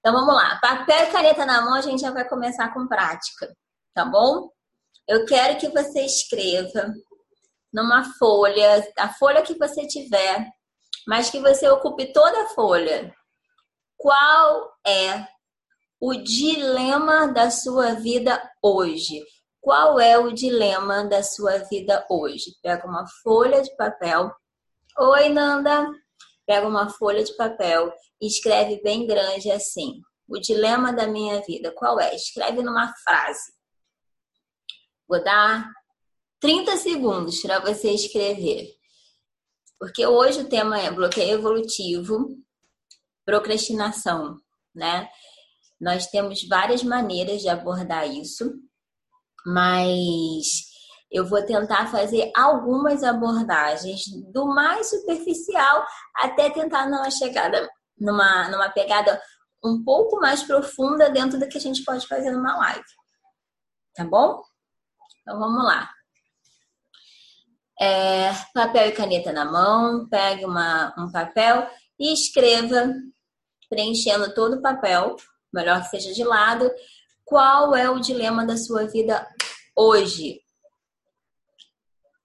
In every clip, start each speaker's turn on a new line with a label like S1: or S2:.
S1: Então vamos lá. Papel e caneta na mão, a gente já vai começar com prática, tá bom? Eu quero que você escreva numa folha, a folha que você tiver, mas que você ocupe toda a folha. Qual é o dilema da sua vida hoje? Qual é o dilema da sua vida hoje? Pega uma folha de papel. Oi, Nanda. Pega uma folha de papel e escreve bem grande assim: O dilema da minha vida. Qual é? Escreve numa frase. Vou dar 30 segundos para você escrever. Porque hoje o tema é bloqueio evolutivo, procrastinação, né? Nós temos várias maneiras de abordar isso, mas eu vou tentar fazer algumas abordagens do mais superficial até tentar numa chegada, numa, numa pegada um pouco mais profunda dentro do que a gente pode fazer numa live. Tá bom? Então vamos lá. É, papel e caneta na mão, pegue uma, um papel e escreva, preenchendo todo o papel, melhor que seja de lado, qual é o dilema da sua vida hoje.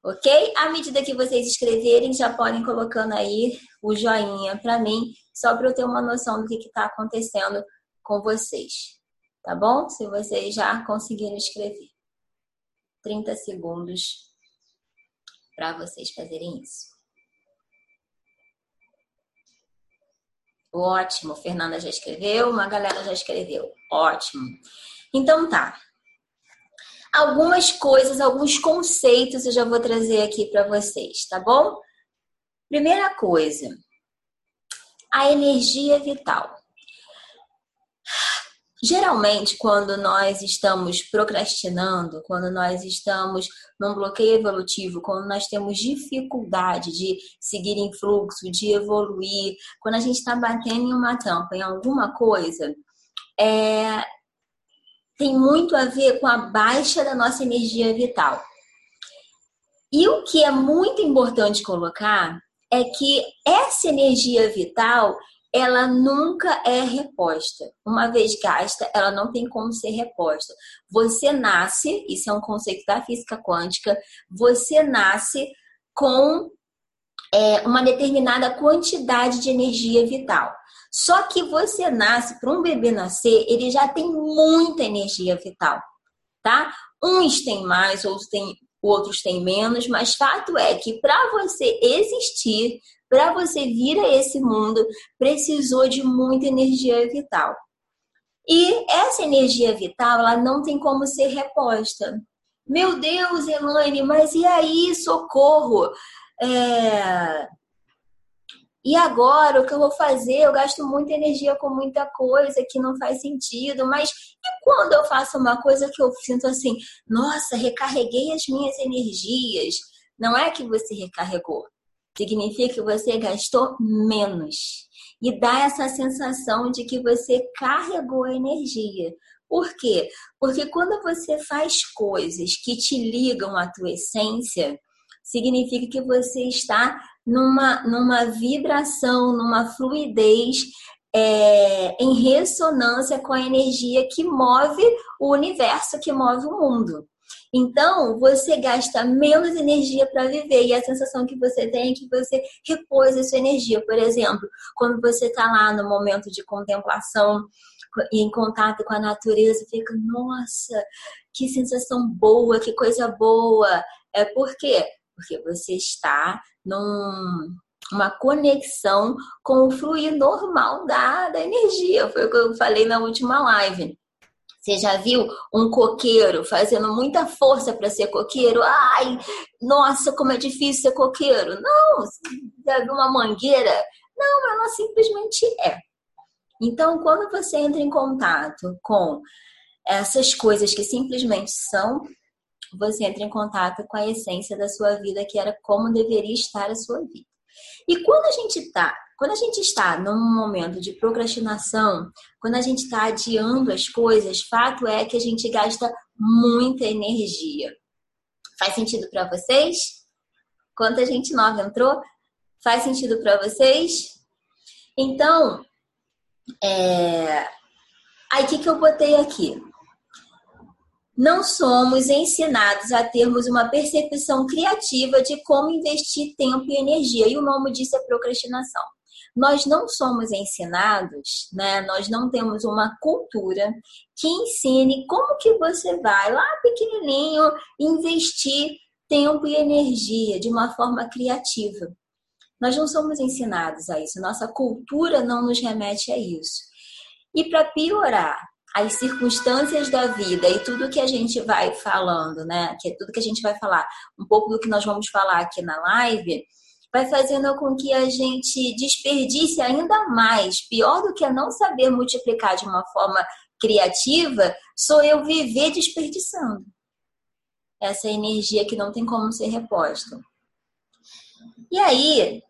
S1: Ok? À medida que vocês escreverem, já podem colocando aí o joinha para mim, só para eu ter uma noção do que está acontecendo com vocês. Tá bom? Se vocês já conseguiram escrever. 30 segundos para vocês fazerem isso. Ótimo, Fernanda já escreveu, uma galera já escreveu. Ótimo. Então tá. Algumas coisas, alguns conceitos eu já vou trazer aqui para vocês, tá bom? Primeira coisa, a energia vital. Geralmente, quando nós estamos procrastinando, quando nós estamos num bloqueio evolutivo, quando nós temos dificuldade de seguir em fluxo, de evoluir, quando a gente está batendo em uma tampa, em alguma coisa, é... tem muito a ver com a baixa da nossa energia vital. E o que é muito importante colocar é que essa energia vital ela nunca é reposta. Uma vez gasta, ela não tem como ser reposta. Você nasce, isso é um conceito da física quântica, você nasce com é, uma determinada quantidade de energia vital. Só que você nasce, para um bebê nascer, ele já tem muita energia vital, tá? Uns têm mais, outros têm, outros têm menos, mas fato é que para você existir, para você vir a esse mundo, precisou de muita energia vital. E essa energia vital, ela não tem como ser reposta. Meu Deus, Elaine, mas e aí, socorro? É... E agora, o que eu vou fazer? Eu gasto muita energia com muita coisa que não faz sentido, mas e quando eu faço uma coisa que eu sinto assim, nossa, recarreguei as minhas energias? Não é que você recarregou, significa que você gastou menos. E dá essa sensação de que você carregou energia. Por quê? Porque quando você faz coisas que te ligam à tua essência, significa que você está numa, numa vibração, numa fluidez é, em ressonância com a energia que move o universo, que move o mundo. Então, você gasta menos energia para viver e a sensação que você tem é que você repôs essa energia. Por exemplo, quando você está lá no momento de contemplação e em contato com a natureza, fica, nossa, que sensação boa, que coisa boa. É por quê? Porque você está num, conexão com o fluir normal da, da energia. Foi o que eu falei na última live. Você já viu um coqueiro fazendo muita força para ser coqueiro? Ai, nossa, como é difícil ser coqueiro. Não, já viu uma mangueira? Não, ela simplesmente é. Então, quando você entra em contato com essas coisas que simplesmente são, você entra em contato com a essência da sua vida, que era como deveria estar a sua vida. E quando a gente está quando a gente está num momento de procrastinação, quando a gente está adiando as coisas, fato é que a gente gasta muita energia. Faz sentido para vocês? Quanta gente nova entrou? Faz sentido para vocês? Então, é, Aí o que, que eu botei aqui? Não somos ensinados a termos uma percepção criativa de como investir tempo e energia. E o nome disso é procrastinação. Nós não somos ensinados, né? Nós não temos uma cultura que ensine como que você vai lá pequenininho investir tempo e energia de uma forma criativa. Nós não somos ensinados a isso. Nossa cultura não nos remete a isso. E para piorar, as circunstâncias da vida e tudo que a gente vai falando, né? Que é tudo que a gente vai falar, um pouco do que nós vamos falar aqui na live, vai fazendo com que a gente desperdice ainda mais. Pior do que não saber multiplicar de uma forma criativa, sou eu viver desperdiçando essa energia que não tem como ser reposta. E aí,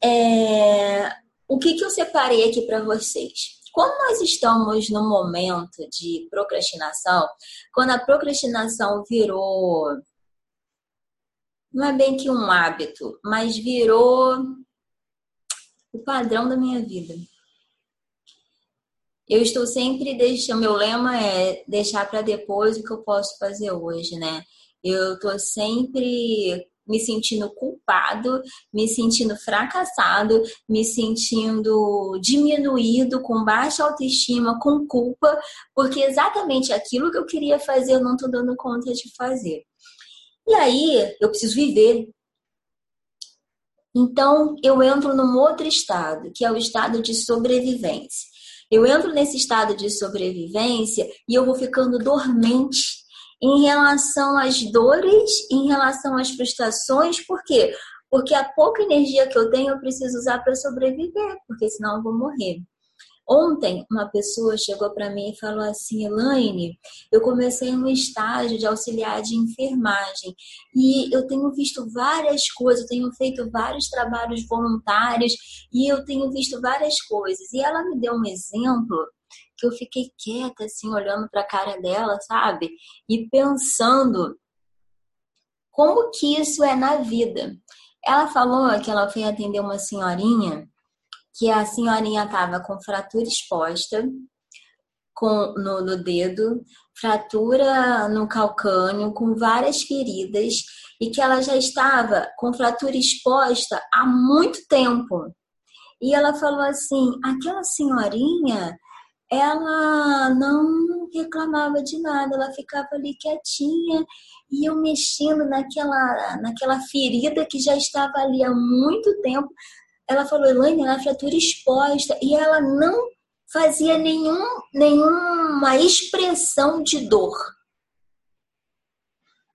S1: é... o que, que eu separei aqui para vocês? Quando nós estamos no momento de procrastinação, quando a procrastinação virou não é bem que um hábito, mas virou o padrão da minha vida. Eu estou sempre deixando, meu lema é deixar para depois o que eu posso fazer hoje, né? Eu estou sempre me sentindo culpado, me sentindo fracassado, me sentindo diminuído, com baixa autoestima, com culpa, porque exatamente aquilo que eu queria fazer eu não estou dando conta de fazer. E aí eu preciso viver. Então eu entro num outro estado, que é o estado de sobrevivência. Eu entro nesse estado de sobrevivência e eu vou ficando dormente em relação às dores, em relação às frustrações, por quê? Porque a pouca energia que eu tenho eu preciso usar para sobreviver, porque senão eu vou morrer. Ontem, uma pessoa chegou para mim e falou assim: Elaine, eu comecei um estágio de auxiliar de enfermagem e eu tenho visto várias coisas, eu tenho feito vários trabalhos voluntários e eu tenho visto várias coisas. E ela me deu um exemplo que eu fiquei quieta, assim, olhando para a cara dela, sabe? E pensando como que isso é na vida. Ela falou que ela foi atender uma senhorinha, que a senhorinha estava com fratura exposta com, no, no dedo, fratura no calcânio, com várias feridas, e que ela já estava com fratura exposta há muito tempo. E ela falou assim: aquela senhorinha ela não reclamava de nada, ela ficava ali quietinha e eu mexendo naquela, naquela ferida que já estava ali há muito tempo. Ela falou, Elaine, ela é fratura exposta e ela não fazia nenhum, nenhuma expressão de dor.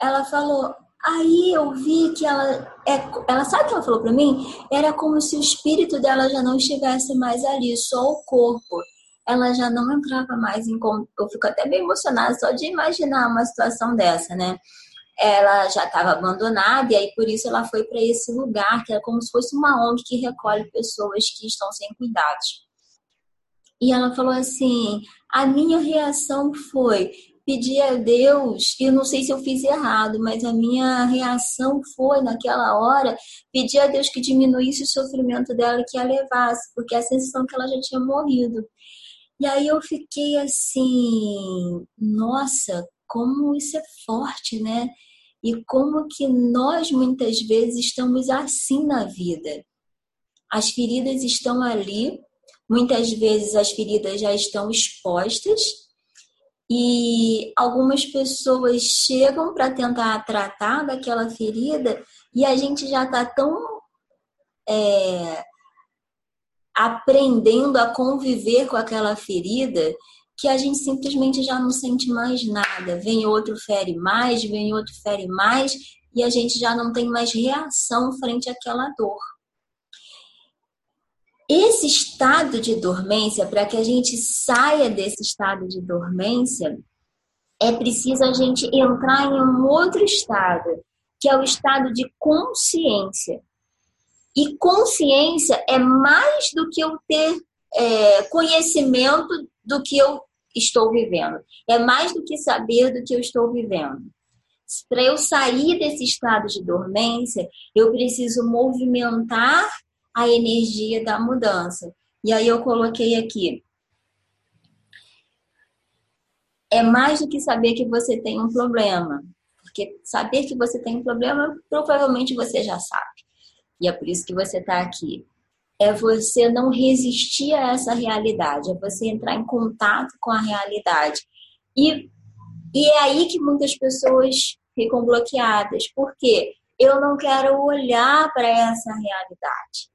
S1: Ela falou, aí eu vi que ela, é, ela sabe o que ela falou para mim? Era como se o espírito dela já não estivesse mais ali, só o corpo ela já não entrava mais em. Eu fico até bem emocionada só de imaginar uma situação dessa, né? Ela já estava abandonada e aí por isso ela foi para esse lugar que é como se fosse uma ONG que recolhe pessoas que estão sem cuidados. E ela falou assim: a minha reação foi pedir a Deus, e eu não sei se eu fiz errado, mas a minha reação foi, naquela hora, pedir a Deus que diminuísse o sofrimento dela, que a levasse, porque a sensação que ela já tinha morrido. E aí eu fiquei assim, nossa, como isso é forte, né? E como que nós muitas vezes estamos assim na vida. As feridas estão ali, muitas vezes as feridas já estão expostas e algumas pessoas chegam para tentar tratar daquela ferida e a gente já está tão é, aprendendo a conviver com aquela ferida que a gente simplesmente já não sente mais nada. Vem outro, fere mais, vem outro, fere mais, e a gente já não tem mais reação frente àquela dor. Esse estado de dormência, para que a gente saia desse estado de dormência, é preciso a gente entrar em um outro estado, que é o estado de consciência. E consciência é mais do que eu ter é, conhecimento do que eu estou vivendo. É mais do que saber do que eu estou vivendo. Para eu sair desse estado de dormência, eu preciso movimentar a energia da mudança. E aí eu coloquei aqui. é mais do que saber que você tem um problema. Porque saber que você tem um problema, provavelmente você já sabe. E é por isso que você está aqui. É você não resistir a essa realidade, é você entrar em contato com a realidade. E, e é aí que muitas pessoas ficam bloqueadas. Por quê? Eu não quero olhar para essa realidade.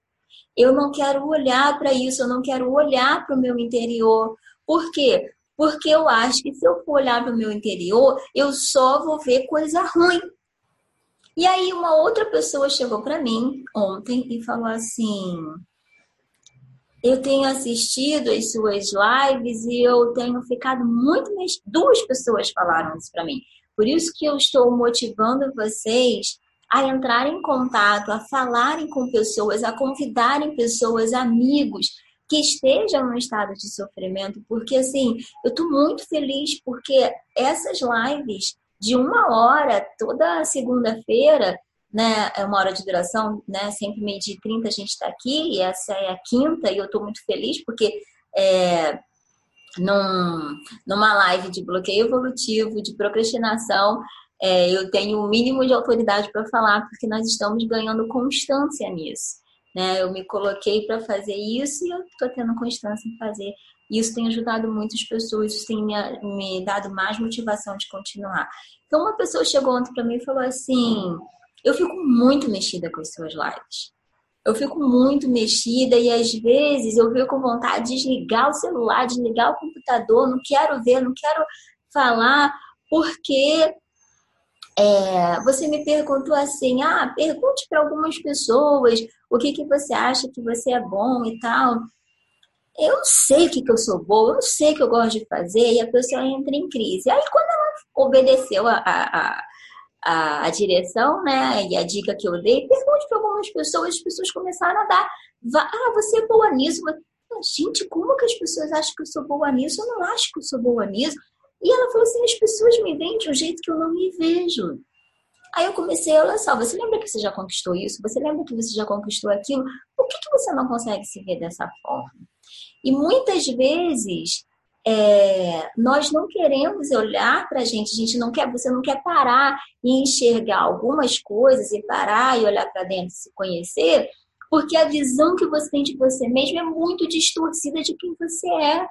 S1: Eu não quero olhar para isso, eu não quero olhar para o meu interior. Por quê? Porque eu acho que se eu for olhar para o meu interior, eu só vou ver coisa ruim. E aí uma outra pessoa chegou para mim ontem e falou assim: eu tenho assistido as suas lives e eu tenho ficado muito. Duas pessoas falaram isso para mim. Por isso que eu estou motivando vocês a entrar em contato, a falarem com pessoas, a convidarem pessoas, amigos que estejam no estado de sofrimento, porque assim, eu estou muito feliz porque essas lives de uma hora toda segunda-feira, né, é uma hora de duração, né, sempre meio de 30 a gente está aqui, e essa é a quinta, e eu estou muito feliz porque é, num, numa live de bloqueio evolutivo, de procrastinação, é, eu tenho o mínimo de autoridade para falar, porque nós estamos ganhando constância nisso. Né? Eu me coloquei para fazer isso e eu estou tendo constância em fazer. Isso tem ajudado muitas pessoas, isso tem me, me dado mais motivação de continuar. Então, uma pessoa chegou ontem para mim e falou assim: Eu fico muito mexida com as suas lives eu fico muito mexida e às vezes eu fico com vontade de desligar o celular, desligar o computador, não quero ver, não quero falar, porque é, você me perguntou assim, ah, pergunte para algumas pessoas o que, que você acha que você é bom e tal. Eu sei o que, que eu sou boa, eu sei o que eu gosto de fazer, e a pessoa entra em crise. Aí quando ela obedeceu a, a, a, a direção, né, e a dica que eu dei, pergunte para algumas pessoas, as pessoas começaram a dar, ah, você é boa nisso. Gente, como que as pessoas acham que eu sou boa nisso? Eu não acho que eu sou boa nisso. E ela falou assim, as pessoas me veem de um jeito que eu não me vejo. Aí eu comecei, olha só, você lembra que você já conquistou isso? Você lembra que você já conquistou aquilo? Por que, que você não consegue se ver dessa forma? E muitas vezes é, nós não queremos olhar para a gente, a gente não quer, você não quer parar e enxergar algumas coisas e parar e olhar para dentro e se conhecer, porque a visão que você tem de você mesmo é muito distorcida de quem você é.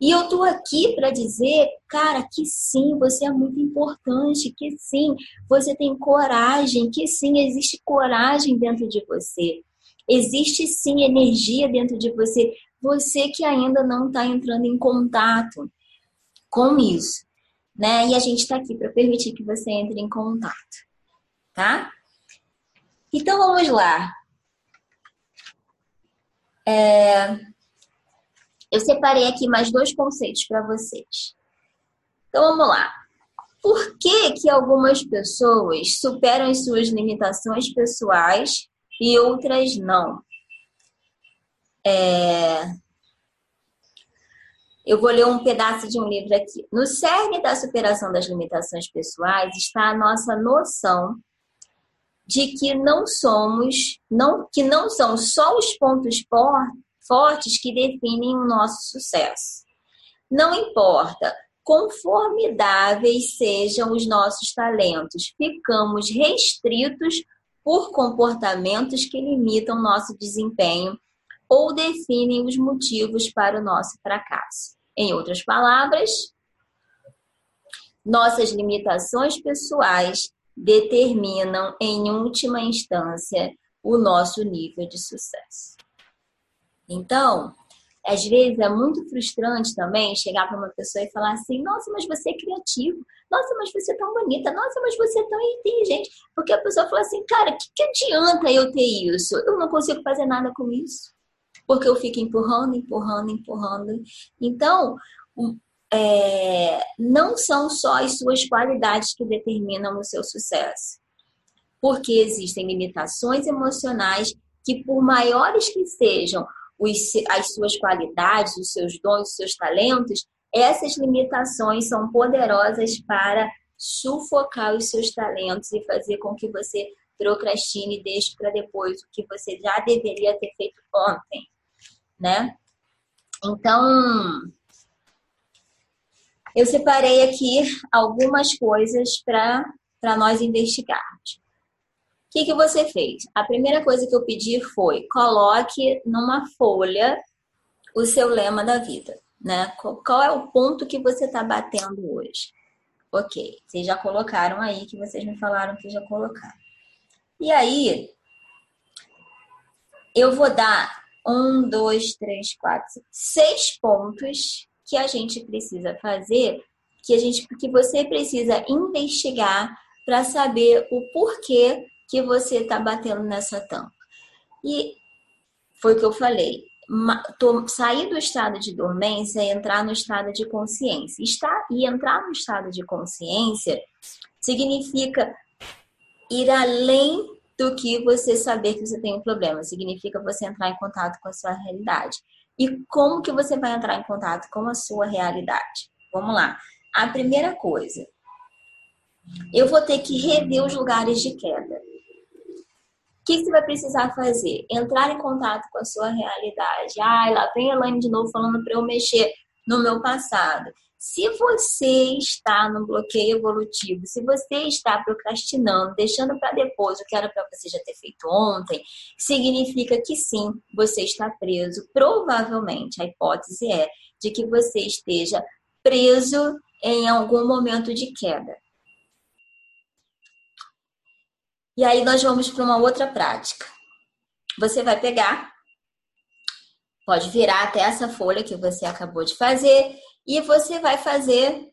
S1: E eu tô aqui para dizer, cara, que sim, você é muito importante, que sim, você tem coragem, que sim, existe coragem dentro de você. Existe sim energia dentro de você você que ainda não está entrando em contato com isso, né? E a gente está aqui para permitir que você entre em contato, tá? Então vamos lá. É... Eu separei aqui mais dois conceitos para vocês. Então vamos lá. Por que, que algumas pessoas superam as suas limitações pessoais e outras não? É... Eu vou ler um pedaço de um livro aqui. No cerne da superação das limitações pessoais está a nossa noção de que não somos, não, que não são só os pontos fortes que definem o nosso sucesso. Não importa conformidáveis sejam os nossos talentos, ficamos restritos por comportamentos que limitam nosso desempenho ou definem os motivos para o nosso fracasso. Em outras palavras, nossas limitações pessoais determinam, em última instância, o nosso nível de sucesso. Então, às vezes é muito frustrante também chegar para uma pessoa e falar assim: nossa, mas você é criativo, nossa, mas você é tão bonita, nossa, mas você é tão inteligente. Porque a pessoa fala assim: cara, que, que adianta eu ter isso? Eu não consigo fazer nada com isso porque eu fico empurrando, empurrando, empurrando. Então, é, não são só as suas qualidades que determinam o seu sucesso, porque existem limitações emocionais que, por maiores que sejam os, as suas qualidades, os seus dons, os seus talentos, essas limitações são poderosas para sufocar os seus talentos e fazer com que você procrastine e deixe para depois o que você já deveria ter feito ontem né? Então, eu separei aqui algumas coisas para nós investigarmos. O que, que você fez? A primeira coisa que eu pedi foi coloque numa folha o seu lema da vida, né? Qual é o ponto que você está batendo hoje? Ok, vocês já colocaram aí que vocês me falaram que já colocaram. E aí, eu vou dar um, dois, três, quatro, seis pontos que a gente precisa fazer, que a gente, que você precisa investigar para saber o porquê que você está batendo nessa tampa. E foi o que eu falei. Sair do estado de dormência e entrar no estado de consciência. Estar, e entrar no estado de consciência significa ir além do que você saber que você tem um problema. Significa você entrar em contato com a sua realidade. E como que você vai entrar em contato com a sua realidade? Vamos lá. A primeira coisa, eu vou ter que rever os lugares de queda que você vai precisar fazer? Entrar em contato com a sua realidade. Ai, lá vem a Elaine de novo falando para eu mexer no meu passado. Se você está no bloqueio evolutivo, se você está procrastinando, deixando para depois o que era para você já ter feito ontem, significa que sim, você está preso. Provavelmente a hipótese é de que você esteja preso em algum momento de queda. E aí nós vamos para uma outra prática. Você vai pegar, pode virar até essa folha que você acabou de fazer e você vai fazer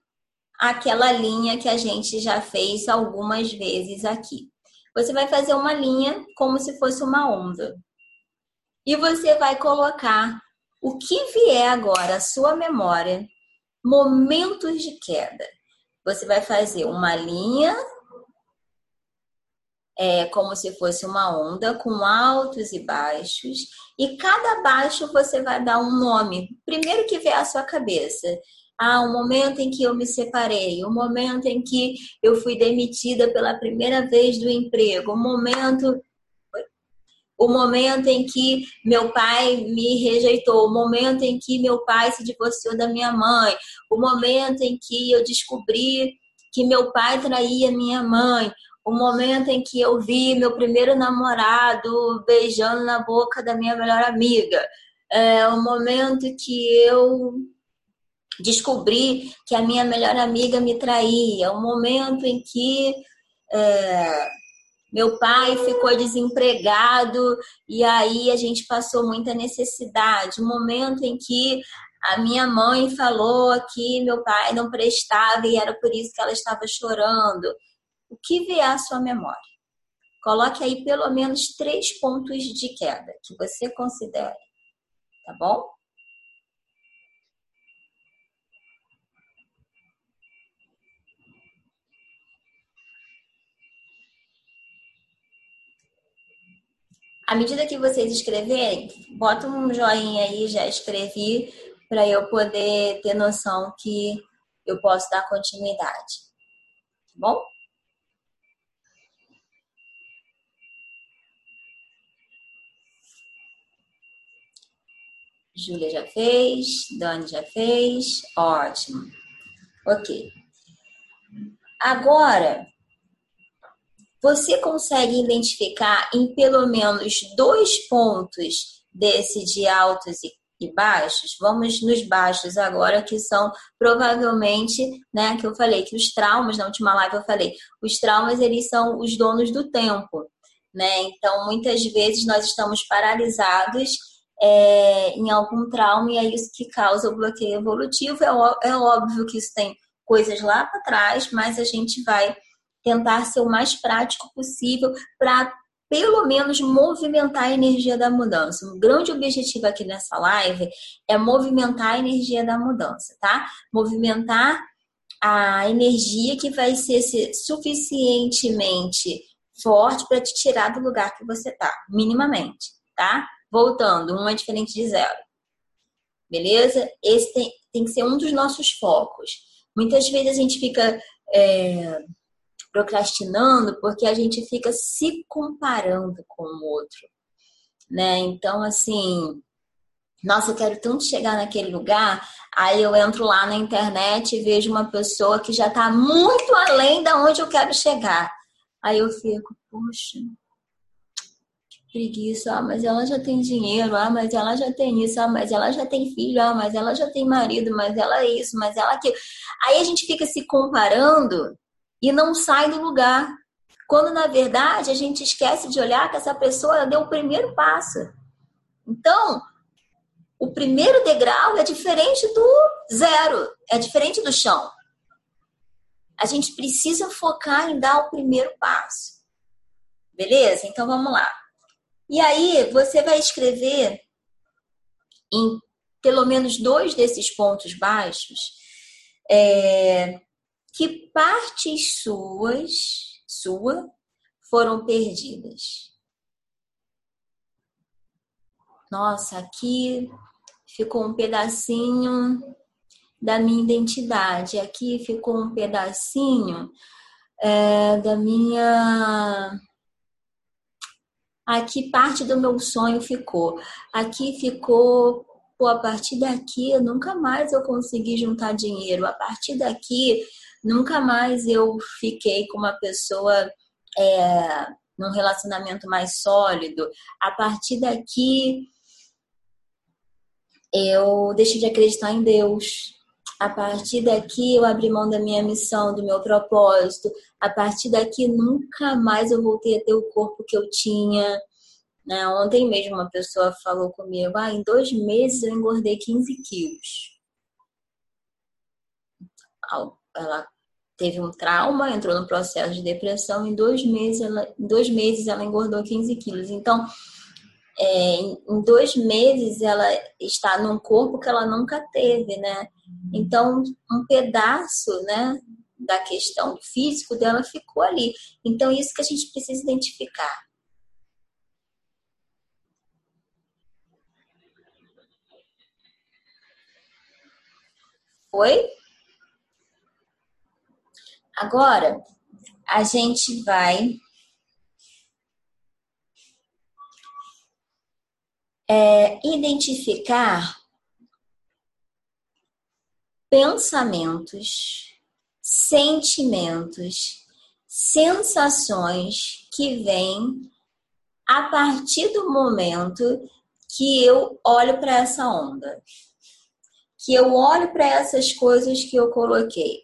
S1: aquela linha que a gente já fez algumas vezes aqui. Você vai fazer uma linha como se fosse uma onda. E você vai colocar o que vier agora à sua memória, momentos de queda. Você vai fazer uma linha é como se fosse uma onda com altos e baixos, e cada baixo você vai dar um nome. Primeiro que vier à sua cabeça. Ah, o momento em que eu me separei, o momento em que eu fui demitida pela primeira vez do emprego, o momento o momento em que meu pai me rejeitou, o momento em que meu pai se divorciou da minha mãe, o momento em que eu descobri que meu pai traía minha mãe, o momento em que eu vi meu primeiro namorado beijando na boca da minha melhor amiga, é o momento que eu descobri que a minha melhor amiga me traía, o momento em que é, meu pai ficou desempregado e aí a gente passou muita necessidade, o momento em que a minha mãe falou que meu pai não prestava e era por isso que ela estava chorando o que vier à sua memória. Coloque aí pelo menos três pontos de queda que você considere, tá bom? À medida que vocês escreverem, bota um joinha aí, já escrevi, para eu poder ter noção que eu posso dar continuidade. Tá bom? Júlia já fez, Dani já fez, ótimo. Ok. Agora, você consegue identificar em pelo menos dois pontos desse de altos e baixos? Vamos nos baixos agora, que são provavelmente, né, que eu falei que os traumas, na última live eu falei, os traumas eles são os donos do tempo, né? Então, muitas vezes nós estamos paralisados é, em algum trauma e é isso que causa o bloqueio evolutivo. É, é óbvio que isso tem coisas lá para trás, mas a gente vai tentar ser o mais prático possível para pelo menos movimentar a energia da mudança. O grande objetivo aqui nessa live é movimentar a energia da mudança, tá? Movimentar a energia que vai ser suficientemente forte para te tirar do lugar que você tá, minimamente, tá? Voltando, um é diferente de zero. Beleza? Esse tem, tem que ser um dos nossos focos. Muitas vezes a gente fica é, procrastinando porque a gente fica se comparando com o outro. Né? Então, assim, nossa, eu quero tanto chegar naquele lugar. Aí eu entro lá na internet e vejo uma pessoa que já está muito além da onde eu quero chegar. Aí eu fico, poxa, preguiça, ah, mas ela já tem dinheiro, ah, mas ela já tem isso, ah, mas ela já tem filho, ah, mas ela já tem marido, mas ela é isso, mas ela aquilo. Aí a gente fica se comparando e não sai do lugar. Quando na verdade a gente esquece de olhar que essa pessoa deu o primeiro passo. Então, o primeiro degrau é diferente do zero, é diferente do chão. A gente precisa focar em dar o primeiro passo. Beleza? Então vamos lá. E aí você vai escrever em pelo menos dois desses pontos baixos é, que partes suas, sua, foram perdidas. Nossa, aqui ficou um pedacinho da minha identidade, aqui ficou um pedacinho é, da minha. Aqui parte do meu sonho ficou. Aqui ficou, pô, a partir daqui nunca mais eu consegui juntar dinheiro. A partir daqui nunca mais eu fiquei com uma pessoa é, num relacionamento mais sólido. A partir daqui eu deixei de acreditar em Deus. A partir daqui eu abri mão da minha missão, do meu propósito. A partir daqui nunca mais eu voltei a ter o corpo que eu tinha. Né? Ontem mesmo uma pessoa falou comigo: ah, em dois meses eu engordei 15 quilos. Ela teve um trauma, entrou no processo de depressão. Em dois meses ela, em dois meses ela engordou 15 quilos. Então, é, em dois meses ela está num corpo que ela nunca teve, né? Então, um pedaço, né, da questão físico dela ficou ali. Então, isso que a gente precisa identificar. Foi? Agora, a gente vai é, identificar pensamentos, sentimentos, sensações que vêm a partir do momento que eu olho para essa onda, que eu olho para essas coisas que eu coloquei.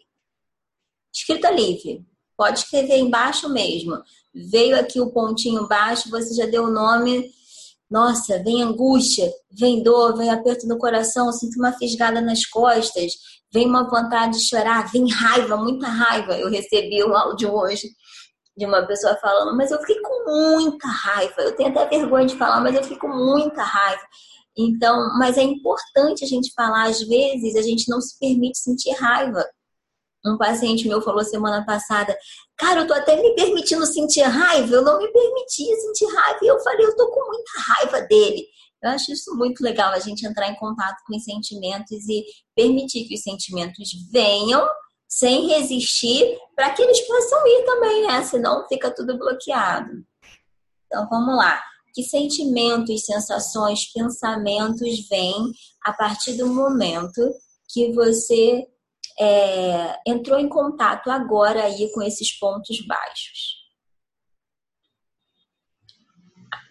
S1: Escrita livre, pode escrever embaixo mesmo. Veio aqui o pontinho baixo, você já deu o nome nossa, vem angústia, vem dor, vem aperto no coração, sinto uma fisgada nas costas, vem uma vontade de chorar, vem raiva, muita raiva. Eu recebi um áudio hoje de uma pessoa falando, mas eu fiquei com muita raiva. Eu tenho até vergonha de falar, mas eu fico com muita raiva. Então, mas é importante a gente falar, às vezes a gente não se permite sentir raiva. Um paciente meu falou semana passada, cara, eu tô até me permitindo sentir raiva, eu não me permitia sentir raiva. E eu falei, eu tô com muita raiva dele. Eu acho isso muito legal, a gente entrar em contato com os sentimentos e permitir que os sentimentos venham sem resistir, para que eles possam ir também, né? Senão fica tudo bloqueado. Então vamos lá. Que sentimentos, sensações, pensamentos vêm a partir do momento que você é, entrou em contato agora aí com esses pontos baixos.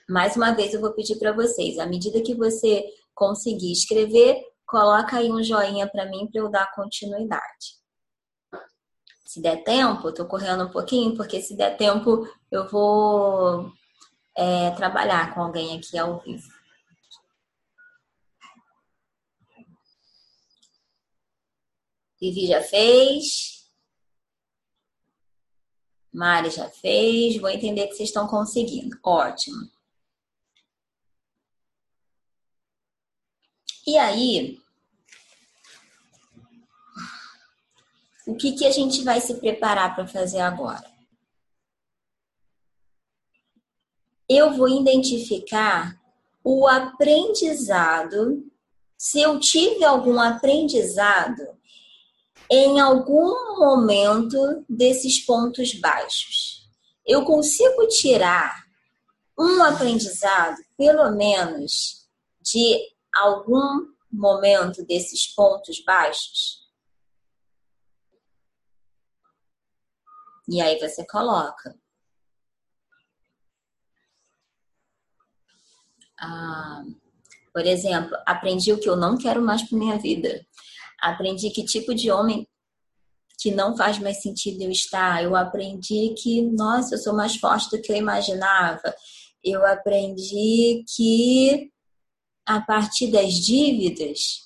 S1: Mais uma vez eu vou pedir para vocês, à medida que você conseguir escrever, coloca aí um joinha para mim para eu dar continuidade. Se der tempo, estou correndo um pouquinho, porque se der tempo eu vou é, trabalhar com alguém aqui ao vivo. Vivi já fez. Mari já fez. Vou entender que vocês estão conseguindo. Ótimo. E aí, o que, que a gente vai se preparar para fazer agora? Eu vou identificar o aprendizado. Se eu tive algum aprendizado em algum momento desses pontos baixos. Eu consigo tirar um aprendizado, pelo menos, de algum momento desses pontos baixos? E aí você coloca. Ah, por exemplo, aprendi o que eu não quero mais para minha vida. Aprendi que tipo de homem que não faz mais sentido eu estar. Eu aprendi que, nossa, eu sou mais forte do que eu imaginava. Eu aprendi que a partir das dívidas,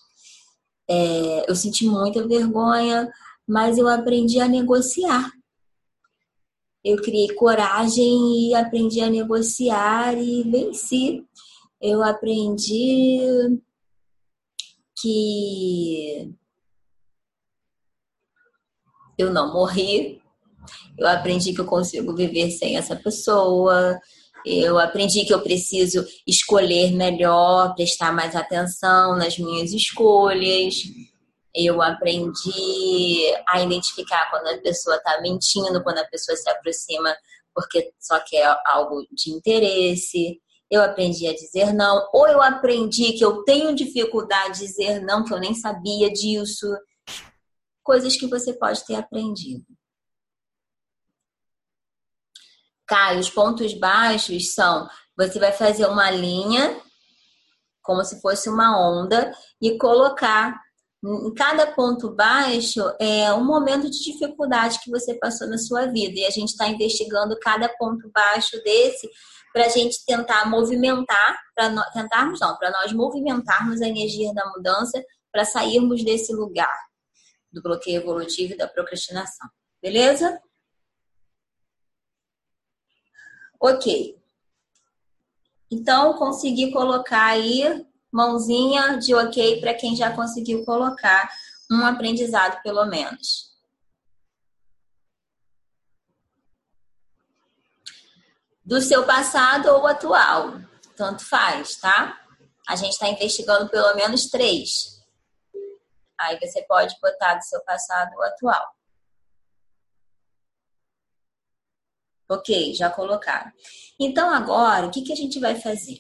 S1: é, eu senti muita vergonha, mas eu aprendi a negociar. Eu criei coragem e aprendi a negociar e venci. Eu aprendi que eu não morri. Eu aprendi que eu consigo viver sem essa pessoa. Eu aprendi que eu preciso escolher melhor, prestar mais atenção nas minhas escolhas. Eu aprendi a identificar quando a pessoa está mentindo, quando a pessoa se aproxima porque só quer algo de interesse. Eu aprendi a dizer não, ou eu aprendi que eu tenho dificuldade de dizer não, que eu nem sabia disso coisas que você pode ter aprendido. Caio, os pontos baixos são: você vai fazer uma linha, como se fosse uma onda, e colocar em cada ponto baixo é um momento de dificuldade que você passou na sua vida. E a gente está investigando cada ponto baixo desse para a gente tentar movimentar, para tentarmos não, para nós movimentarmos a energia da mudança para sairmos desse lugar do bloqueio evolutivo e da procrastinação. Beleza? Ok. Então, consegui colocar aí mãozinha de ok para quem já conseguiu colocar um aprendizado, pelo menos. Do seu passado ou atual, tanto faz, tá? A gente está investigando pelo menos três. Aí você pode botar do seu passado ou atual. Ok, já colocaram. Então agora, o que, que a gente vai fazer?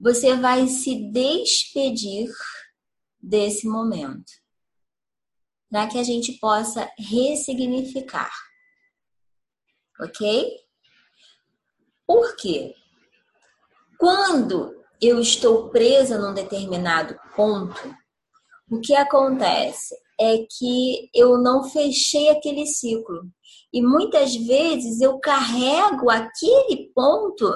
S1: Você vai se despedir desse momento, para que a gente possa ressignificar. Ok? Por quê? Quando eu estou presa num determinado ponto, o que acontece é que eu não fechei aquele ciclo. E muitas vezes eu carrego aquele ponto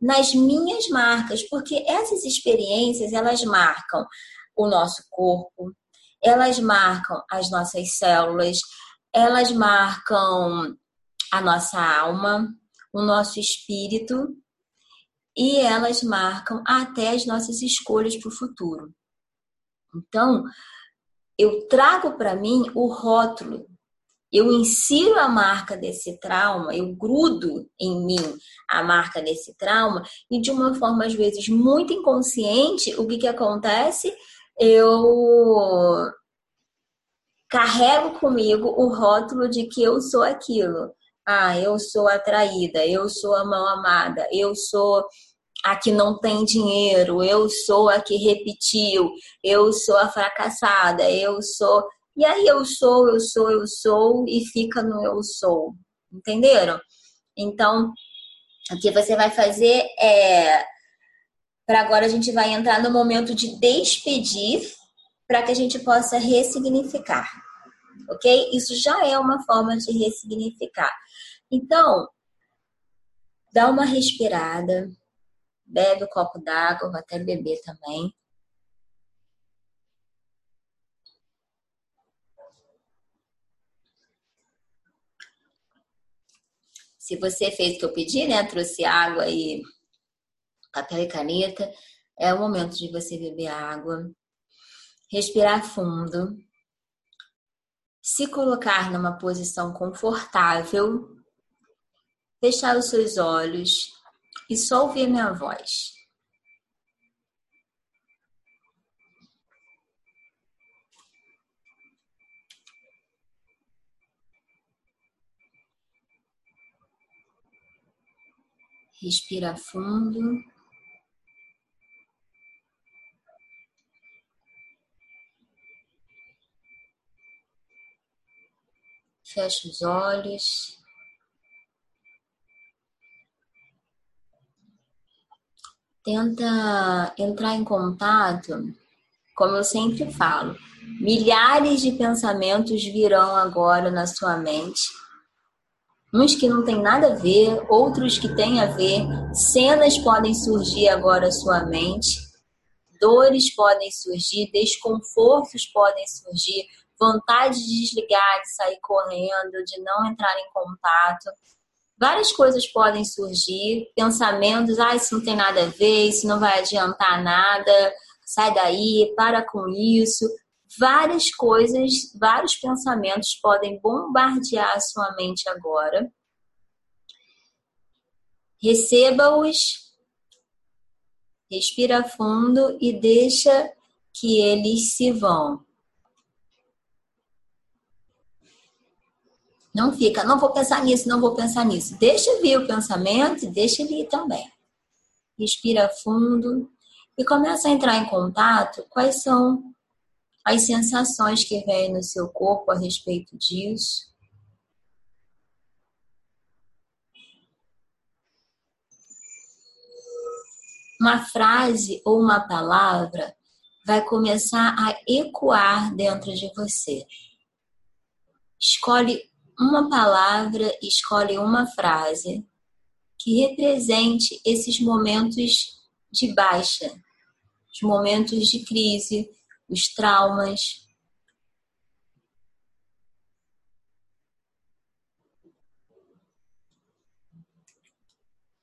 S1: nas minhas marcas, porque essas experiências, elas marcam o nosso corpo, elas marcam as nossas células, elas marcam a nossa alma, o nosso espírito e elas marcam até as nossas escolhas para o futuro. Então, eu trago para mim o rótulo, eu insiro a marca desse trauma, eu grudo em mim a marca desse trauma e de uma forma às vezes muito inconsciente, o que que acontece? Eu carrego comigo o rótulo de que eu sou aquilo. Ah, eu sou atraída, eu sou a mão amada, eu sou a que não tem dinheiro, eu sou a que repetiu, eu sou a fracassada, eu sou. E aí eu sou, eu sou, eu sou e fica no eu sou. Entenderam? Então, o que você vai fazer é. Para agora a gente vai entrar no momento de despedir para que a gente possa ressignificar. Ok? Isso já é uma forma de ressignificar. Então, dá uma respirada, bebe o um copo d'água, vou até beber também. Se você fez o que eu pedi, né? Trouxe água e papel e caneta, é o momento de você beber água, respirar fundo, se colocar numa posição confortável, fechar os seus olhos e só ouvir minha voz. Respira fundo. Fecha os olhos. Tenta entrar em contato, como eu sempre falo. Milhares de pensamentos virão agora na sua mente. Uns que não tem nada a ver, outros que têm a ver. Cenas podem surgir agora na sua mente. Dores podem surgir, desconfortos podem surgir, vontade de desligar, de sair correndo, de não entrar em contato. Várias coisas podem surgir, pensamentos, ah, isso não tem nada a ver, isso não vai adiantar nada, sai daí, para com isso. Várias coisas, vários pensamentos podem bombardear a sua mente agora. Receba-os, respira fundo e deixa que eles se vão. Não fica, não vou pensar nisso, não vou pensar nisso. Deixa vir o pensamento e deixa ele ir também. Respira fundo e começa a entrar em contato quais são as sensações que vêm no seu corpo a respeito disso. Uma frase ou uma palavra vai começar a ecoar dentro de você. Escolhe uma palavra, escolhe uma frase que represente esses momentos de baixa, os momentos de crise, os traumas.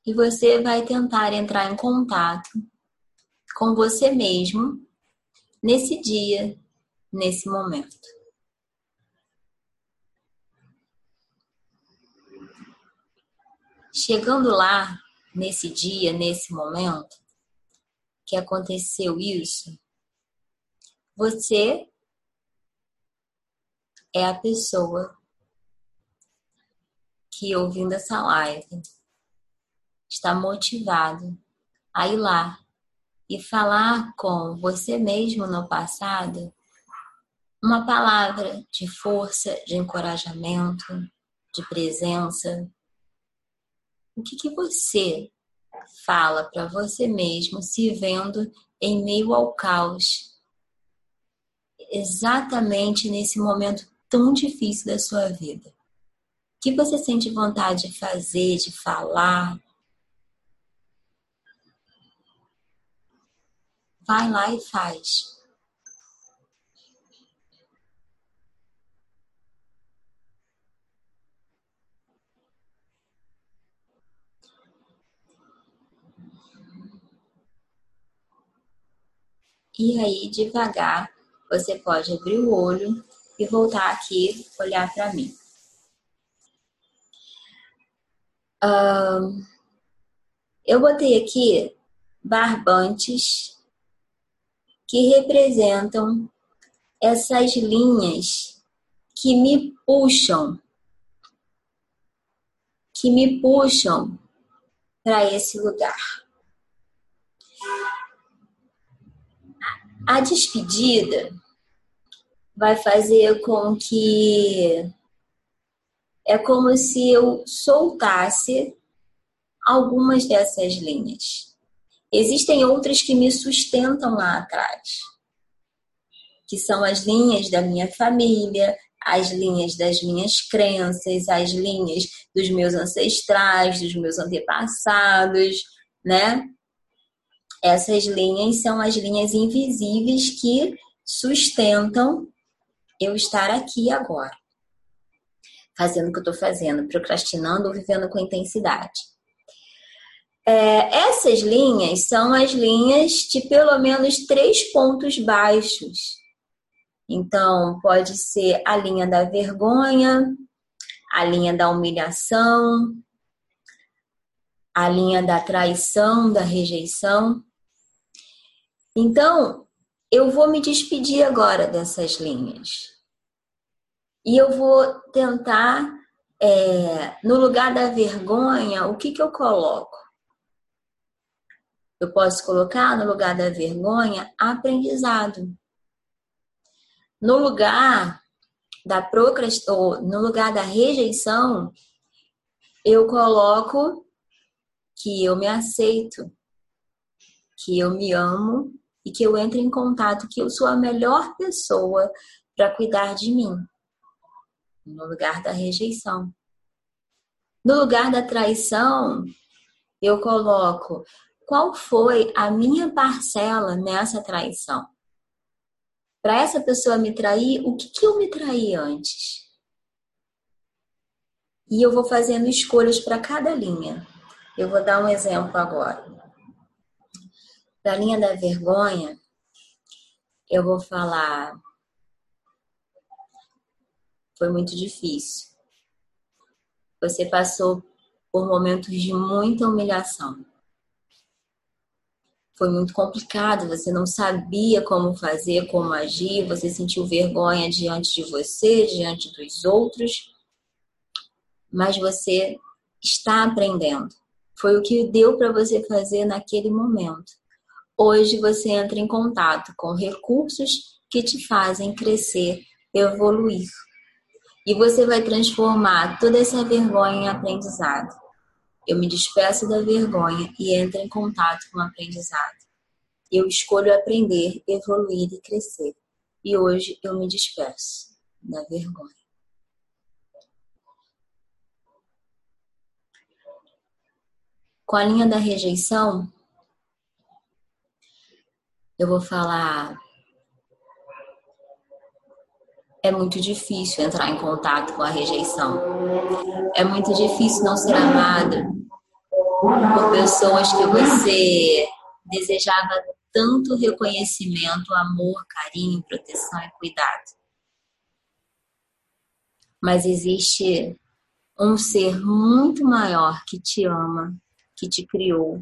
S1: E você vai tentar entrar em contato com você mesmo nesse dia, nesse momento. Chegando lá, nesse dia, nesse momento, que aconteceu isso, você é a pessoa que, ouvindo essa live, está motivado a ir lá e falar com você mesmo no passado uma palavra de força, de encorajamento, de presença, o que, que você fala para você mesmo se vendo em meio ao caos? Exatamente nesse momento tão difícil da sua vida. O que você sente vontade de fazer, de falar? Vai lá e faz. E aí, devagar, você pode abrir o olho e voltar aqui, olhar para mim. Eu botei aqui barbantes que representam essas linhas que me puxam, que me puxam para esse lugar. A despedida vai fazer com que é como se eu soltasse algumas dessas linhas. Existem outras que me sustentam lá atrás, que são as linhas da minha família, as linhas das minhas crenças, as linhas dos meus ancestrais, dos meus antepassados, né? Essas linhas são as linhas invisíveis que sustentam eu estar aqui agora, fazendo o que eu estou fazendo, procrastinando ou vivendo com intensidade. É, essas linhas são as linhas de pelo menos três pontos baixos. Então, pode ser a linha da vergonha, a linha da humilhação, a linha da traição, da rejeição. Então, eu vou me despedir agora dessas linhas. E eu vou tentar, é, no lugar da vergonha, o que, que eu coloco? Eu posso colocar no lugar da vergonha aprendizado. No lugar da procrastinação, no lugar da rejeição, eu coloco que eu me aceito, que eu me amo e que eu entre em contato que eu sou a melhor pessoa para cuidar de mim. No lugar da rejeição. No lugar da traição, eu coloco qual foi a minha parcela nessa traição. Para essa pessoa me trair, o que, que eu me traí antes? E eu vou fazendo escolhas para cada linha. Eu vou dar um exemplo agora. Para a linha da vergonha, eu vou falar. Foi muito difícil. Você passou por momentos de muita humilhação. Foi muito complicado, você não sabia como fazer, como agir, você sentiu vergonha diante de você, diante dos outros, mas você está aprendendo. Foi o que deu para você fazer naquele momento. Hoje você entra em contato com recursos que te fazem crescer, evoluir. E você vai transformar toda essa vergonha em aprendizado. Eu me despeço da vergonha e entro em contato com o aprendizado. Eu escolho aprender, evoluir e crescer. E hoje eu me despeço da vergonha. Com a linha da rejeição, eu vou falar. É muito difícil entrar em contato com a rejeição. É muito difícil não ser amado por pessoas que você desejava tanto reconhecimento, amor, carinho, proteção e cuidado. Mas existe um ser muito maior que te ama, que te criou,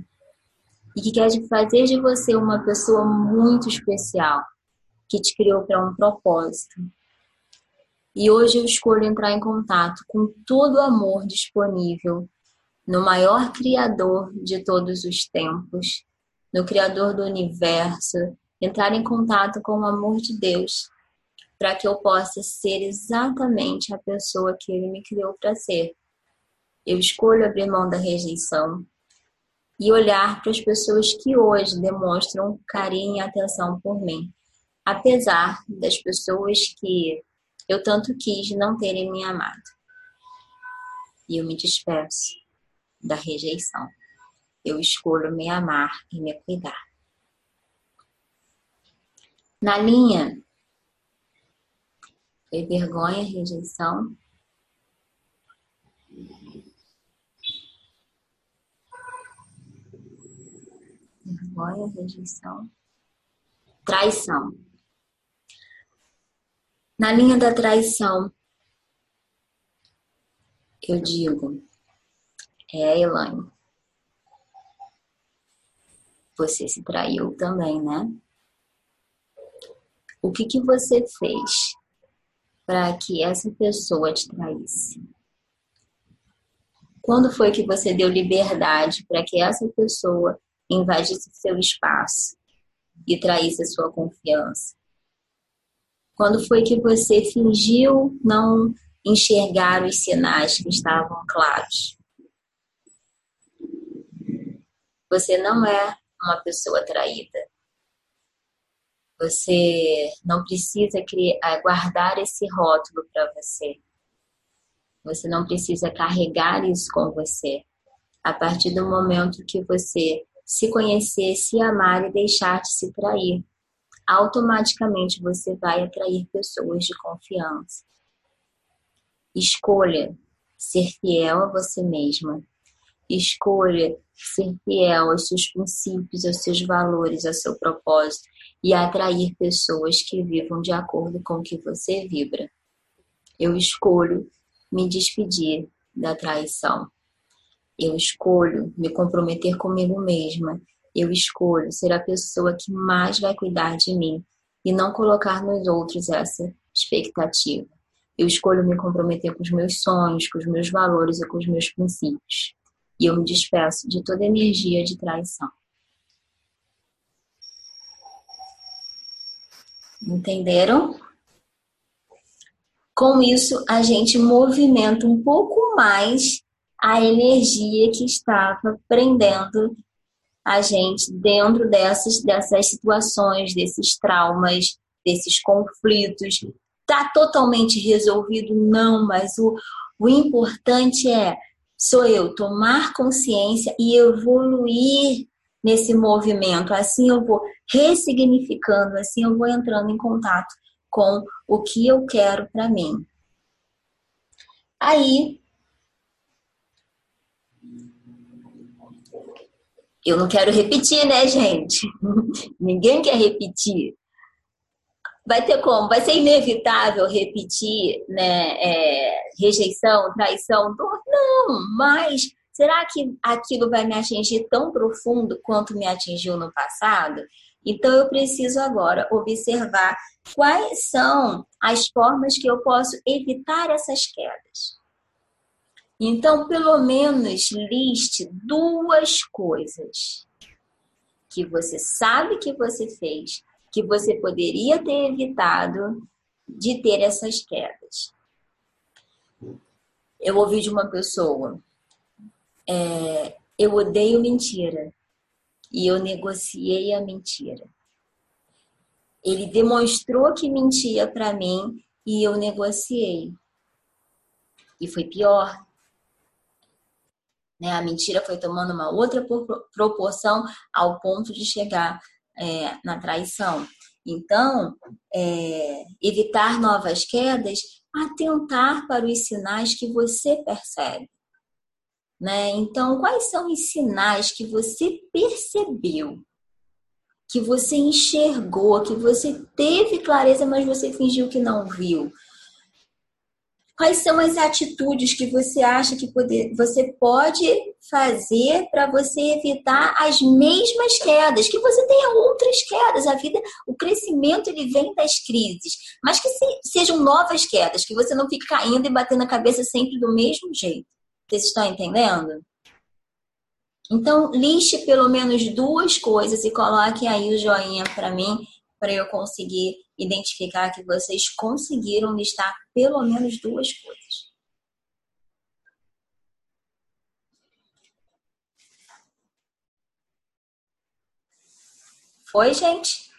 S1: e que quer fazer de você uma pessoa muito especial, que te criou para um propósito. E hoje eu escolho entrar em contato com todo o amor disponível no maior Criador de todos os tempos, no Criador do universo, entrar em contato com o amor de Deus, para que eu possa ser exatamente a pessoa que Ele me criou para ser. Eu escolho abrir mão da rejeição, e olhar para as pessoas que hoje demonstram carinho e atenção por mim, apesar das pessoas que eu tanto quis não terem me amado. E eu me despeço da rejeição. Eu escolho me amar e me cuidar. Na linha foi vergonha, rejeição, vergonha, rejeição, traição. Na linha da traição, eu digo, é, Elaine, você se traiu também, né? O que, que você fez para que essa pessoa te traísse? Quando foi que você deu liberdade para que essa pessoa invadisse seu espaço e traísse a sua confiança? Quando foi que você fingiu não enxergar os sinais que estavam claros? Você não é uma pessoa traída. Você não precisa criar, eh, guardar esse rótulo para você. Você não precisa carregar isso com você. A partir do momento que você se conhecer, se amar e deixar de se trair. Automaticamente você vai atrair pessoas de confiança. Escolha ser fiel a você mesma. Escolha ser fiel aos seus princípios, aos seus valores, ao seu propósito e atrair pessoas que vivam de acordo com o que você vibra. Eu escolho me despedir da traição. Eu escolho me comprometer comigo mesma. Eu escolho ser a pessoa que mais vai cuidar de mim e não colocar nos outros essa expectativa. Eu escolho me comprometer com os meus sonhos, com os meus valores e com os meus princípios. E eu me despeço de toda energia de traição. Entenderam? Com isso, a gente movimenta um pouco mais a energia que estava prendendo a gente dentro dessas, dessas situações, desses traumas, desses conflitos. Está totalmente resolvido? Não, mas o, o importante é sou eu tomar consciência e evoluir nesse movimento. Assim eu vou ressignificando, assim eu vou entrando em contato com o que eu quero para mim. Aí eu não quero repetir, né, gente? Ninguém quer repetir. Vai ter como? Vai ser inevitável repetir, né? É, rejeição, traição, dor? Não, mas será que aquilo vai me atingir tão profundo quanto me atingiu no passado? Então eu preciso agora observar quais são as formas que eu posso evitar essas quedas. Então, pelo menos liste duas coisas que você sabe que você fez, que você poderia ter evitado de ter essas quedas. Eu ouvi de uma pessoa, é, eu odeio mentira e eu negociei a mentira. Ele demonstrou que mentia para mim e eu negociei. E foi pior. Né? A mentira foi tomando uma outra proporção ao ponto de chegar é, na traição. Então, é, evitar novas quedas, atentar para os sinais que você percebe. Né? Então, quais são os sinais que você percebeu, que você enxergou, que você teve clareza, mas você fingiu que não viu? Quais são as atitudes que você acha que poder, você pode fazer para você evitar as mesmas quedas, que você tenha outras quedas? A vida, o crescimento ele vem das crises, mas que se, sejam novas quedas, que você não fique caindo e batendo a cabeça sempre do mesmo jeito. Vocês estão entendendo? Então, liste pelo menos duas coisas e coloque aí o joinha para mim, para eu conseguir identificar que vocês conseguiram listar pelo menos duas coisas. Foi, gente?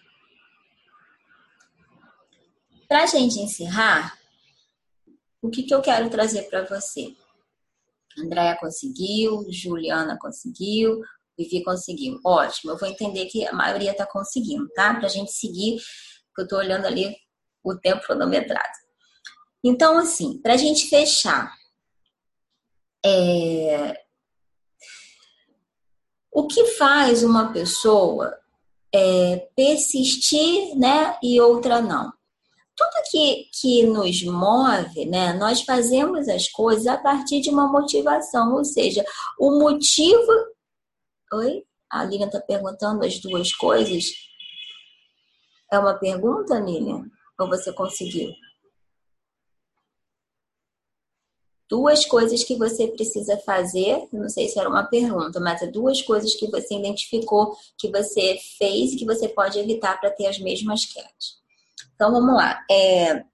S1: Para a gente encerrar, o que, que eu quero trazer para você? Andréia conseguiu, Juliana conseguiu, Vivi conseguiu. Ótimo, eu vou entender que a maioria está conseguindo, tá? Para a gente seguir, porque eu estou olhando ali o tempo cronometrado. Então, assim, para a gente fechar, é... o que faz uma pessoa é, persistir, né, e outra não? tudo que, que nos move, né, nós fazemos as coisas a partir de uma motivação, ou seja, o motivo. Oi? A Lilian está perguntando as duas coisas. É uma pergunta, Lilian? Ou você conseguiu? Duas coisas que você precisa fazer, não sei se era uma pergunta, mas é duas coisas que você identificou que você fez e que você pode evitar para ter as mesmas quedas. Então vamos lá. É...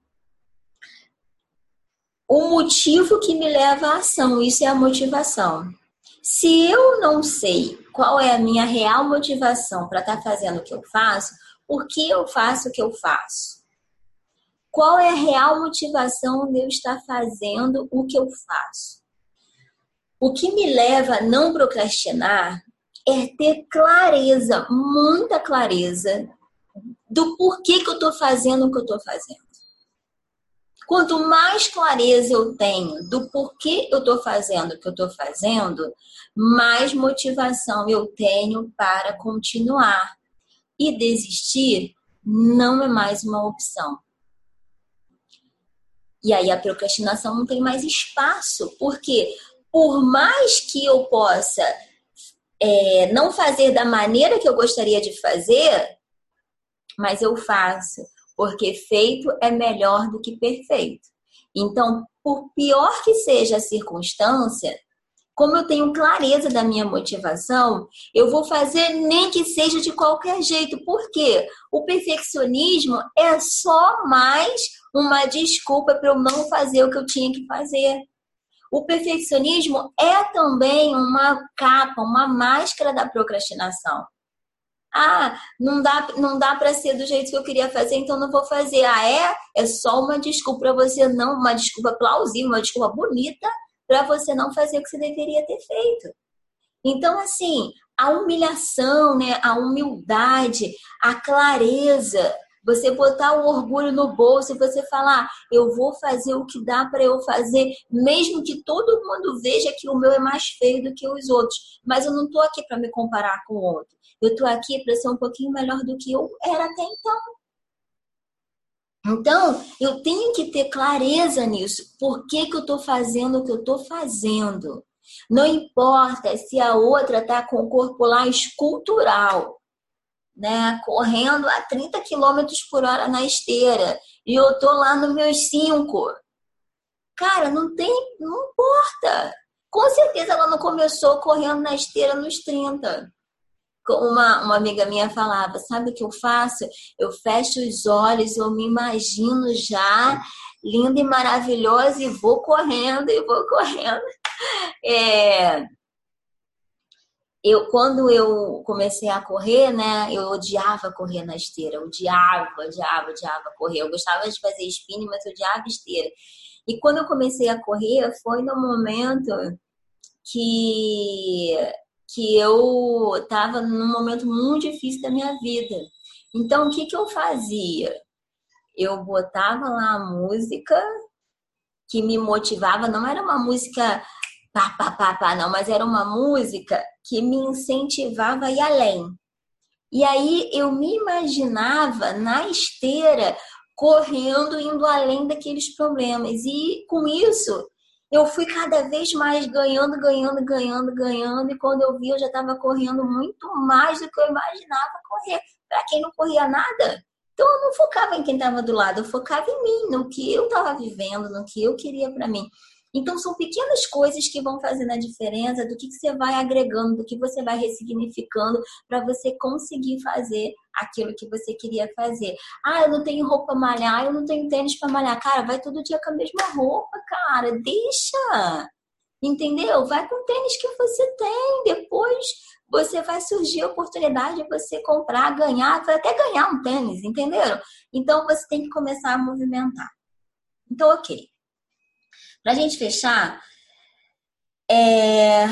S1: O motivo que me leva à ação, isso é a motivação. Se eu não sei qual é a minha real motivação para estar tá fazendo o que eu faço, por que eu faço o que eu faço? Qual é a real motivação de eu estar fazendo o que eu faço? O que me leva a não procrastinar é ter clareza, muita clareza do porquê que eu estou fazendo o que eu estou fazendo. Quanto mais clareza eu tenho do porquê eu estou fazendo o que eu estou fazendo, mais motivação eu tenho para continuar. E desistir não é mais uma opção. E aí a procrastinação não tem mais espaço, porque por mais que eu possa é, não fazer da maneira que eu gostaria de fazer, mas eu faço, porque feito é melhor do que perfeito. Então, por pior que seja a circunstância, como eu tenho clareza da minha motivação, eu vou fazer nem que seja de qualquer jeito. Por quê? O perfeccionismo é só mais uma desculpa para eu não fazer o que eu tinha que fazer. O perfeccionismo é também uma capa, uma máscara da procrastinação. Ah, não dá, não dá para ser do jeito que eu queria fazer, então não vou fazer. Ah, é? É só uma desculpa para você não, uma desculpa plausível, uma desculpa bonita para você não fazer o que você deveria ter feito. Então, assim, a humilhação, né, a humildade, a clareza, você botar o orgulho no bolso e você falar, eu vou fazer o que dá para eu fazer, mesmo que todo mundo veja que o meu é mais feio do que os outros, mas eu não estou aqui para me comparar com o outro. Eu estou aqui para ser um pouquinho melhor do que eu era até então. Então, eu tenho que ter clareza nisso. Por que, que eu estou fazendo o que eu estou fazendo? Não importa se a outra está com o corpo lá escultural, né? Correndo a 30 km por hora na esteira. E eu estou lá nos meus 5. Cara, não tem. Não importa. Com certeza ela não começou correndo na esteira nos 30 uma, uma amiga minha falava, sabe o que eu faço? Eu fecho os olhos, eu me imagino já linda e maravilhosa e vou correndo e vou correndo. É, eu quando eu comecei a correr, né, eu odiava correr na esteira, odiava, odiava, odiava correr. Eu gostava de fazer spinning, mas odiava esteira. E quando eu comecei a correr, foi no momento que que eu estava num momento muito difícil da minha vida. Então, o que, que eu fazia? Eu botava lá a música que me motivava, não era uma música pá, pá, pá, pá, não, mas era uma música que me incentivava a ir além. E aí eu me imaginava na esteira correndo, indo além daqueles problemas. E com isso, eu fui cada vez mais ganhando, ganhando, ganhando, ganhando, e quando eu vi, eu já estava correndo muito mais do que eu imaginava correr. Para quem não corria nada, então eu não focava em quem estava do lado, eu focava em mim, no que eu estava vivendo, no que eu queria para mim. Então, são pequenas coisas que vão fazendo a diferença do que, que você vai agregando, do que você vai ressignificando para você conseguir fazer aquilo que você queria fazer. Ah, eu não tenho roupa malhar, eu não tenho tênis para malhar. Cara, vai todo dia com a mesma roupa, cara. Deixa. Entendeu? Vai com o tênis que você tem. Depois você vai surgir a oportunidade de você comprar, ganhar, vai até ganhar um tênis, entenderam? Então você tem que começar a movimentar. Então, ok. Para a gente fechar, é...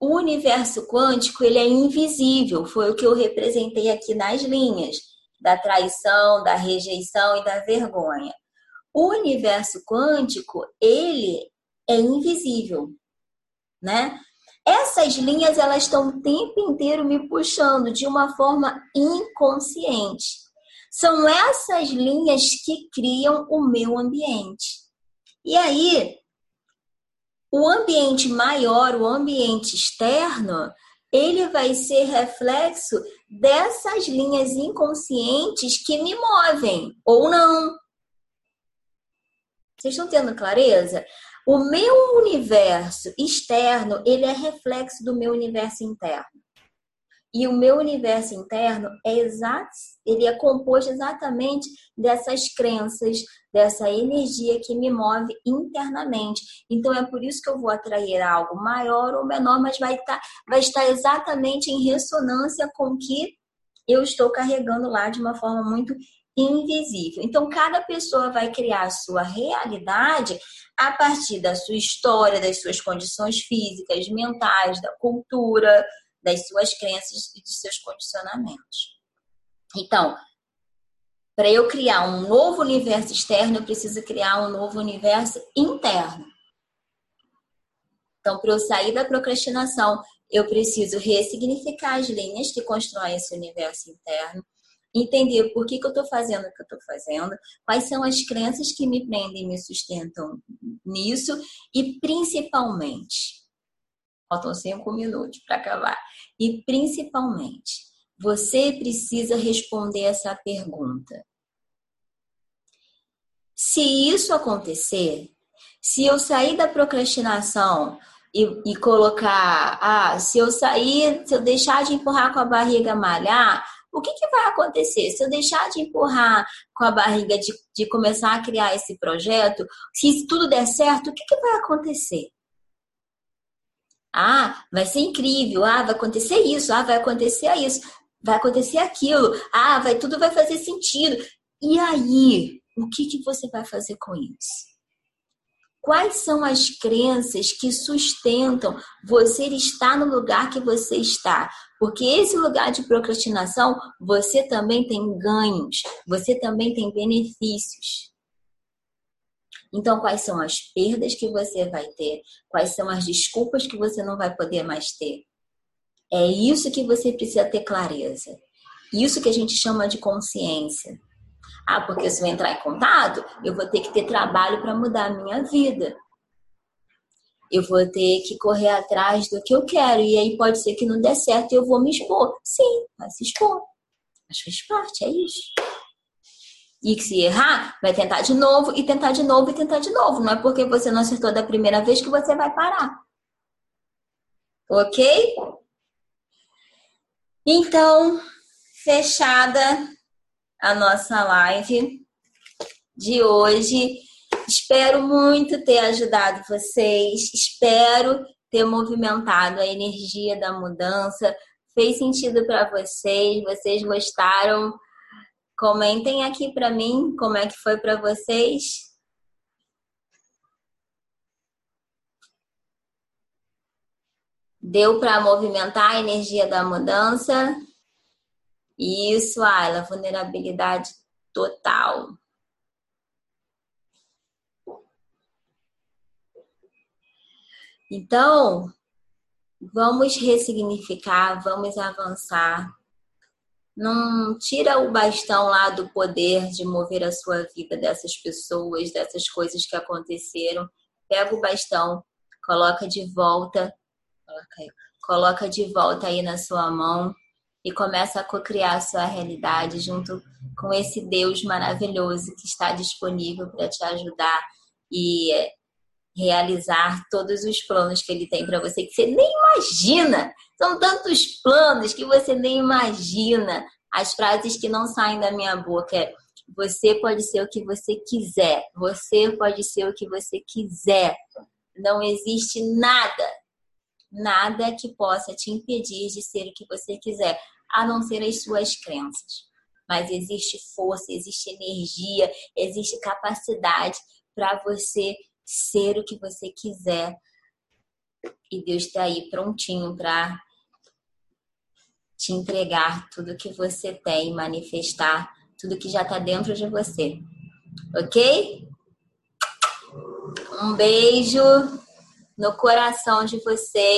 S1: o universo quântico ele é invisível, foi o que eu representei aqui nas linhas da traição, da rejeição e da vergonha. O universo quântico ele é invisível, né? Essas linhas elas estão o tempo inteiro me puxando de uma forma inconsciente. São essas linhas que criam o meu ambiente. E aí, o ambiente maior, o ambiente externo, ele vai ser reflexo dessas linhas inconscientes que me movem ou não. Vocês estão tendo clareza? O meu universo externo, ele é reflexo do meu universo interno. E o meu universo interno é exato, ele é composto exatamente dessas crenças, dessa energia que me move internamente. Então é por isso que eu vou atrair algo maior ou menor, mas vai estar, tá, vai estar exatamente em ressonância com o que eu estou carregando lá de uma forma muito invisível. Então, cada pessoa vai criar a sua realidade a partir da sua história, das suas condições físicas, mentais, da cultura, das suas crenças e dos seus condicionamentos. Então, para eu criar um novo universo externo, eu preciso criar um novo universo interno. Então, para eu sair da procrastinação, eu preciso ressignificar as linhas que constroem esse universo interno, entender por que, que eu estou fazendo o que eu estou fazendo, quais são as crenças que me prendem e me sustentam nisso, e principalmente, faltam cinco minutos para acabar, e principalmente, você precisa responder essa pergunta. Se isso acontecer, se eu sair da procrastinação e, e colocar, ah, se eu sair, se eu deixar de empurrar com a barriga malhar, o que, que vai acontecer? Se eu deixar de empurrar com a barriga de, de começar a criar esse projeto, se tudo der certo, o que, que vai acontecer? Ah, vai ser incrível. Ah, vai acontecer isso. Ah, vai acontecer isso. Vai acontecer aquilo. Ah, vai tudo vai fazer sentido. E aí, o que, que você vai fazer com isso? Quais são as crenças que sustentam você estar no lugar que você está? Porque esse lugar de procrastinação, você também tem ganhos, você também tem benefícios. Então, quais são as perdas que você vai ter? Quais são as desculpas que você não vai poder mais ter? É isso que você precisa ter clareza. Isso que a gente chama de consciência. Ah, porque se eu entrar em contato, eu vou ter que ter trabalho para mudar a minha vida. Eu vou ter que correr atrás do que eu quero. E aí pode ser que não dê certo e eu vou me expor. Sim, vai se expor. Mas faz parte, é isso. E se errar, vai tentar de novo, e tentar de novo, e tentar de novo. Não é porque você não acertou da primeira vez que você vai parar. Ok? Então, fechada a nossa live de hoje. Espero muito ter ajudado vocês. Espero ter movimentado a energia da mudança. Fez sentido para vocês? Vocês gostaram? Comentem aqui para mim como é que foi para vocês. Deu para movimentar a energia da mudança? Isso, Ayla, vulnerabilidade total. Então, vamos ressignificar, vamos avançar. Não tira o bastão lá do poder de mover a sua vida dessas pessoas, dessas coisas que aconteceram. Pega o bastão, coloca de volta, coloca, de volta aí na sua mão e começa a co-criar a sua realidade junto com esse Deus maravilhoso que está disponível para te ajudar e realizar todos os planos que ele tem para você que você nem imagina. São tantos planos que você nem imagina. As frases que não saem da minha boca é você pode ser o que você quiser. Você pode ser o que você quiser. Não existe nada nada que possa te impedir de ser o que você quiser, a não ser as suas crenças. Mas existe força, existe energia, existe capacidade para você ser o que você quiser. E Deus está aí prontinho para te entregar tudo que você tem, manifestar tudo que já está dentro de você. Ok? Um beijo no coração de vocês.